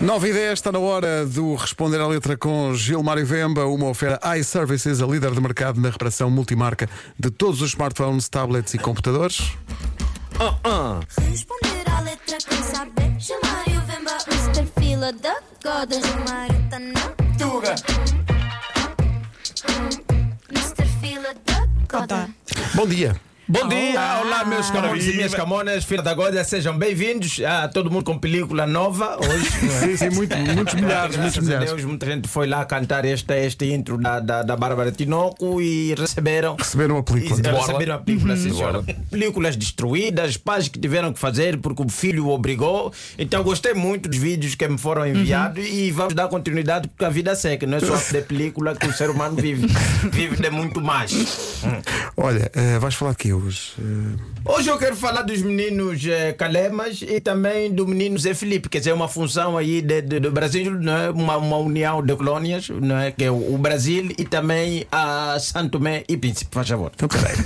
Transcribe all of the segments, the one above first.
9 e 10 está na hora do Responder à Letra com Gilmário Vemba, uma oferta iServices, a líder de mercado na reparação multimarca de todos os smartphones, tablets e computadores. Responder à letra quem saber Chamar o Vemba Mr. Fila da Goda Chamar tá na Tuga Mr. Fila da Goda Bom dia. Bom dia, olá meus camões e minhas camonas, filha da Goda, sejam bem-vindos a todo mundo com película nova hoje. é? Sim, sim, muito, muitos milhares, muitos milhares. Deus, muita gente foi lá cantar este, este intro da, da, da Bárbara Tinoco e receberam. Receberam a película. E receberam a película, sim, senhora. Películas destruídas, pais que tiveram que fazer porque o filho o obrigou. Então gostei muito dos vídeos que me foram enviados e vamos dar continuidade porque a vida seca, não é só de película que o ser humano vive, vive de muito mais. Olha, eh, vais falar de quê hoje? Eh, Hoje eu quero falar dos meninos eh, Calemas e também do menino Zé Felipe, quer dizer, uma função aí de, de- do Brasil, não é? uma, uma união de colônias, não é? que é o, o Brasil e também a Santo Tomé e Príncipe, faz favor. então, peraí.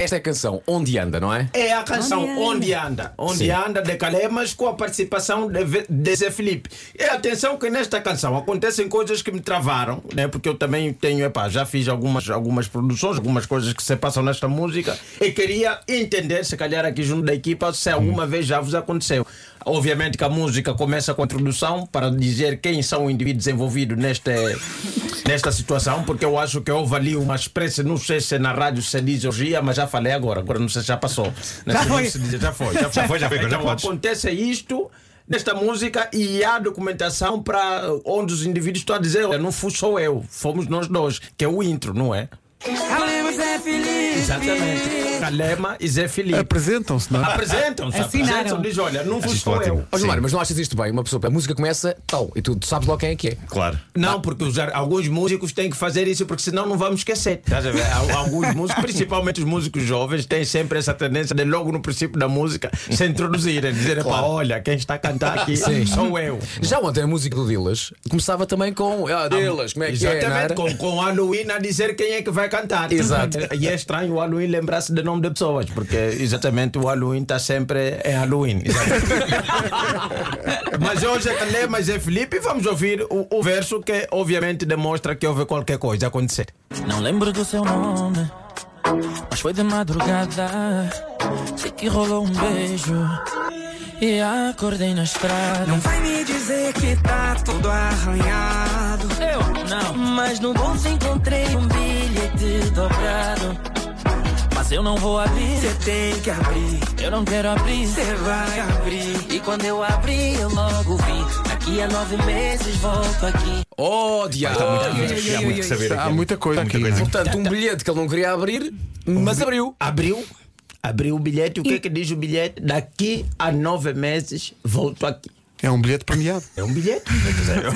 Esta é a canção Onde Anda, não é? É a canção Onde Anda, Onde Anda de Calemas com a participação de, de Zé Felipe. E atenção que nesta canção acontecem coisas que me travaram, né? porque eu também tenho, epá, já fiz algumas, algumas produções, algumas coisas que se passam nesta música e queria entender, se calhar aqui junto da equipa, se alguma vez já vos aconteceu. Obviamente que a música começa com a introdução para dizer quem são os indivíduos envolvidos neste, nesta situação, porque eu acho que houve ali uma espécie, não sei se na rádio se diz orgia, mas já falei agora, agora não sei se já passou. Já foi. Diz, já foi, já foi, Já foi, já foi, já então, podes. acontece isto nesta música e há documentação para onde os indivíduos estão a dizer, não fui só eu, fomos nós dois, que é o intro, não é? Calema Zé Felipe. Exatamente. Calema e Zé Felipe. Apresentam-se, não é? Apresentam-se, Assinaram. apresentam, diz, olha, não fui Acho só ótimo. eu. Ó Gilmar, mas não achas isto bem? Uma pessoa, a música começa tal, e tu, tu sabes logo quem é que é. Claro. Não, porque os, alguns músicos têm que fazer isso, porque senão não vamos esquecer. Estás a ver? Al- Alguns músicos, principalmente os músicos jovens, têm sempre essa tendência de logo no princípio da música se introduzirem, dizer, pá, olha, quem está a cantar aqui sou eu. Já ontem a música do Dillas começava também com ah, Dillas, como é que é? Não Exatamente, com, com o Halloween a dizer quem é que vai cantar. Exato. E é estranho o Halloween lembrar-se de nome de pessoas, porque exatamente o Halloween está sempre em Halloween. Exatamente. Mas hoje é Calé, mas é Felipe, e vamos ouvir o, o verso que obviamente demonstra que houve qualquer coisa acontecer. Não lembro do seu nome, mas foi de madrugada. Sei que rolou um beijo e acordei na estrada. Não vai me dizer que tá tudo arranhado. Eu não, mas no bolso encontrei um bilhete dobrado. Mas eu não vou abrir, Você tem que abrir, eu não quero abrir. você vai abrir. E quando eu abri, eu logo vi. Daqui a nove meses volto aqui. Oh, diabo! Há ai, muito ai. que saber Há muita coisa aqui. coisa. não é? Portanto, um bilhete que ele não queria abrir, mas abriu. Abriu, abriu o bilhete. O que é que diz o bilhete? Daqui a nove meses volto aqui. É um bilhete premiado. É um bilhete.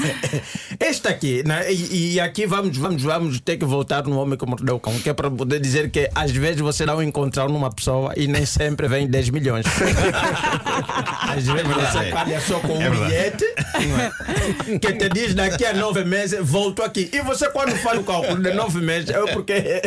Este aqui, né? e, e aqui vamos, vamos, vamos ter que voltar no homem que mordeu o cão, que é para poder dizer que às vezes você dá um encontrar numa pessoa e nem sempre vem 10 milhões. às vezes você é. calha só com um É verdade. bilhete não é? que te diz daqui a nove meses volto aqui. E você quando faz o cálculo de nove meses é porque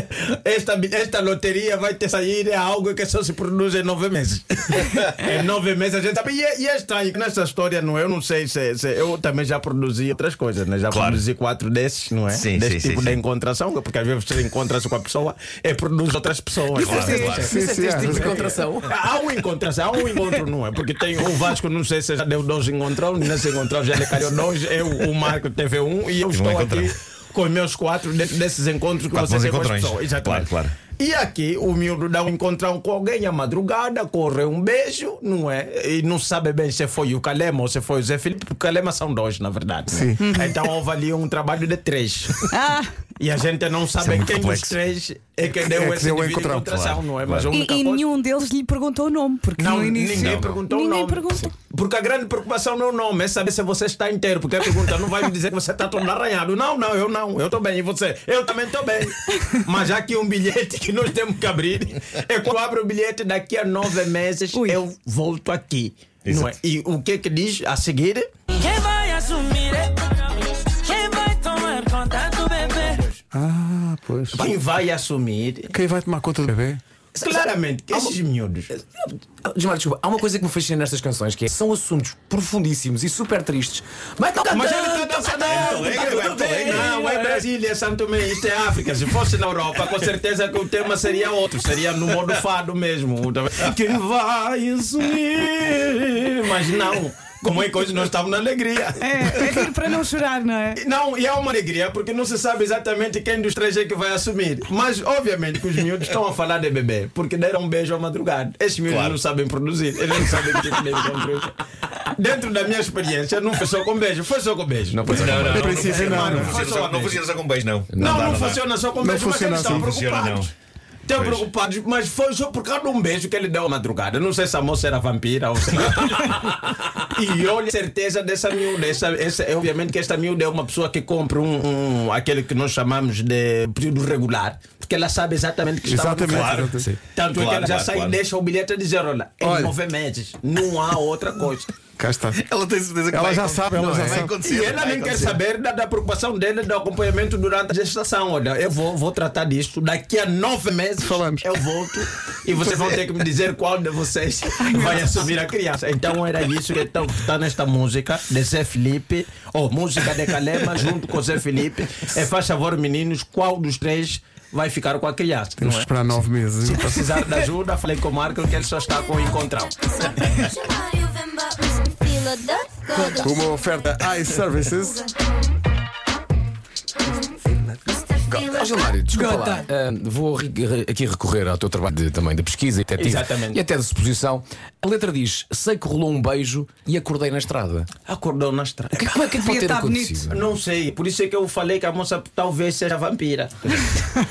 esta, esta loteria vai te sair é algo que só se produz em nove meses. em nove meses a gente sabe. E é, e é estranho que nessa história, não é? Eu não sei se, se- eu também já produzi outras coisas, né? Já Claro. produzi quatro desses, não é? Sim, Desse sim, tipo sim, de sim. encontração, porque às vezes você encontra-se com a pessoa e produz outras pessoas. Claro, Sim, claro. sim. Fizeste este tipo de encontração. Há um encontro, há um encontro, não é? Porque tem o Vasco, não sei se já deu dois encontrões, nesse encontrão já lhe calhou dois, eu, o Marco teve um e eu estou encontrão. aqui com os meus quatro de- desses encontros que Quatro você bons tem com as encontrões. pessoas. Exatamente. Claro, claro. E aqui o miúdo dá um encontrão com alguém à madrugada, corre um beijo, não é? E não sabe bem se foi o Calema ou se foi o Zé Felipe, porque o Calema são dois, na verdade. né? Então houve ali um trabalho de três. Ah, E a gente não sabe muito quem dos complexo. três é que É deu que esse deu o encontrão, claro, não é? Mas e, e nenhum deles lhe perguntou o nome, porque não, no início. ninguém perguntou o Ninguém nome. perguntou. Porque a grande preocupação não é o nome, é saber se você está inteiro. Porque a pergunta não vai me dizer que você está todo arranhado. Não, não, eu não, eu estou bem. E você? Eu também estou bem. Mas já que um bilhete que nós temos que abrir, é quando abre o bilhete, daqui a nove meses Ui. eu volto aqui. Não é? E o que que diz a seguir? Quem pois. Quem vai assumir? Quem vai tomar conta do bebê? Claramente, que esses miúdos. Desmar, desculpa, há uma coisa que me fascina nestas canções que é, são assuntos profundíssimo e super tristes. Mas não Mas ele está dançando. Não, é Brasília, Santo Tomé, isto é África. Se fosse na Europa, com certeza que o tema seria outro. Seria no modo fado mesmo. Quem vai assumir? Mas não. Como é que hoje nós estamos na alegria. É, é vir para não chorar, não é? Não, e é uma alegria porque não se sabe exatamente quem dos três é que vai assumir. Mas, obviamente, que os miúdos estão a falar de bebê porque deram um beijo à madrugada. Esses miúdos Claro. não sabem produzir, eles não sabem o que é que devem produzir. Dentro da minha experiência, não foi só com beijo, foi só com beijo. Não, foi só com Não, não, não, não, não, não. funciona só- não funciona só com beijo, não. Não, dá, não, dá. funciona só com Não beijo, mas funciona eles estão assim. Funciona, preocupados. não. Estão preocupados, mas foi só por causa de um beijo que ele deu à madrugada. Não sei se a moça era vampira ou se E olha a certeza dessa miúda. Essa, essa, é, obviamente que esta miúda é uma pessoa que compra um, um- aquele que nós chamamos de período regular, porque ela sabe exatamente o que está Exatamente. Claro. Tanto é que Claro, ela já claro, sai claro. e deixa o bilhete a dizer: olha, em Olha. nove meses, não há outra coisa. Cá está. Ela tem certeza que Ela vai já sabe, ela Não, já vai sabe. acontecer, E ela nem quer saber da, da preocupação dele do acompanhamento durante a gestação. Olha, eu vou, vou tratar disto. Daqui a nove meses Falamos. eu volto e vocês vão ter que me dizer qual de vocês vai assumir a criança. Então era isso que está tá nesta música de Zé Felipe, ou música de Calema junto com Zé Felipe. É faz favor, meninos, qual dos três vai ficar com a criança? Temos não que é? esperar nove meses. Se precisar de ajuda, falei com o Marco que ele só está com o encontrão. Uma oferta iServices. Ó, Gilmário, desculpa lá. Ah, vou ri- aqui recorrer ao teu trabalho de, também de pesquisa e Exatamente. e até de suposição. A letra diz: Sei que rolou um beijo e acordei na estrada. Acordou na estrada. Que, como é que pode ter tá bonito. acontecido? Não sei, por isso é que eu falei que a moça talvez seja vampira.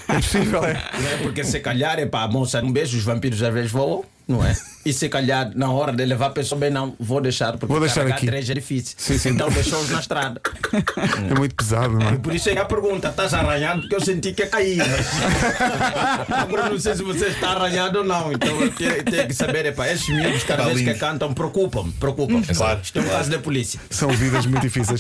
É possível, é? Não é? Porque se calhar é para a moça um beijo, os vampiros às vezes voam, não é? E se calhar na hora de levar a pessoa bem, não, vou deixar, porque Vou deixar aqui. três é difícil. Sim, sim. Então deixou-os na estrada. É muito pesado, não é? Por isso é que a pergunta, estás arranhado? Porque eu senti que ia cair. Mas... Agora não sei se você está arranhado ou não. Então eu tenho, tenho que saber, epá, esses miúdos cada Está vez que cantam preocupam-me, preocupam. Claro. Isto é um caso da polícia. São vidas muito difíceis.